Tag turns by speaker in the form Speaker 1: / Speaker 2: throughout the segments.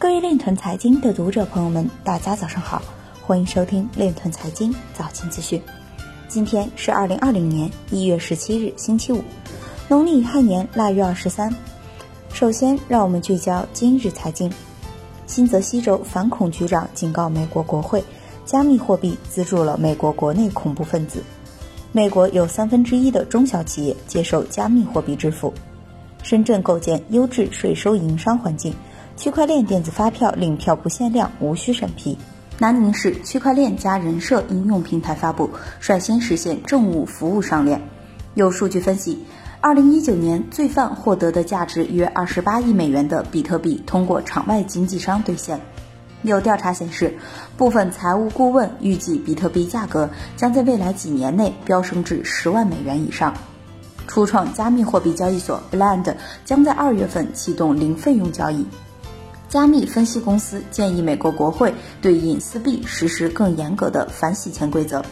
Speaker 1: 各位链团财经的读者朋友们，大家早上好，欢迎收听链团财经早间资讯。今天是二零二零年一月十七日，星期五，农历亥年腊月二十三。首先，让我们聚焦今日财经。新泽西州反恐局长警告美国国会，加密货币资助了美国国内恐怖分子。美国有三分之一的中小企业接受加密货币支付。深圳构建优质税收营商环境，区块链电子发票领票不限量，无需审批。南宁市区块链加人社应用平台发布，率先实现政务服务上链。有数据分析。二零一九年，罪犯获得的价值约二十八亿美元的比特币通过场外经纪商兑现。有调查显示，部分财务顾问预计比特币价格将在未来几年内飙升至十万美元以上。初创加密货币交易所 Blend 将在二月份启动零费用交易。加密分析公司建议美国国会对隐私币实施更严格的反洗钱规则。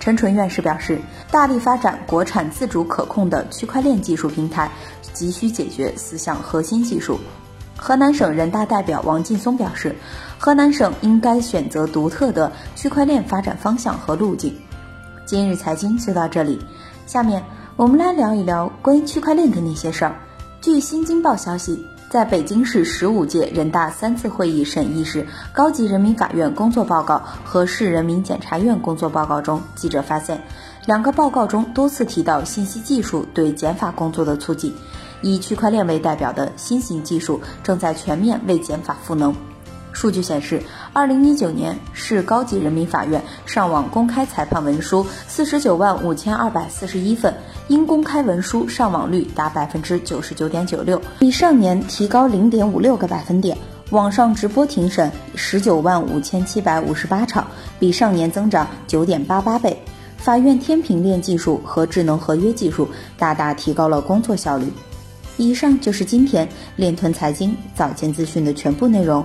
Speaker 1: 陈纯院士表示，大力发展国产自主可控的区块链技术平台，急需解决四项核心技术。河南省人大代表王劲松表示，河南省应该选择独特的区块链发展方向和路径。今日财经就到这里，下面我们来聊一聊关于区块链的那些事儿。据新京报消息。在北京市十五届人大三次会议审议时，高级人民法院工作报告和市人民检察院工作报告中，记者发现，两个报告中多次提到信息技术对检法工作的促进。以区块链为代表的新型技术正在全面为检法赋能。数据显示，二零一九年市高级人民法院上网公开裁判文书四十九万五千二百四十一份，因公开文书上网率达百分之九十九点九六，比上年提高零点五六个百分点。网上直播庭审十九万五千七百五十八场，比上年增长九点八八倍。法院天平链技术和智能合约技术大大提高了工作效率。以上就是今天链臀财经早间资讯的全部内容。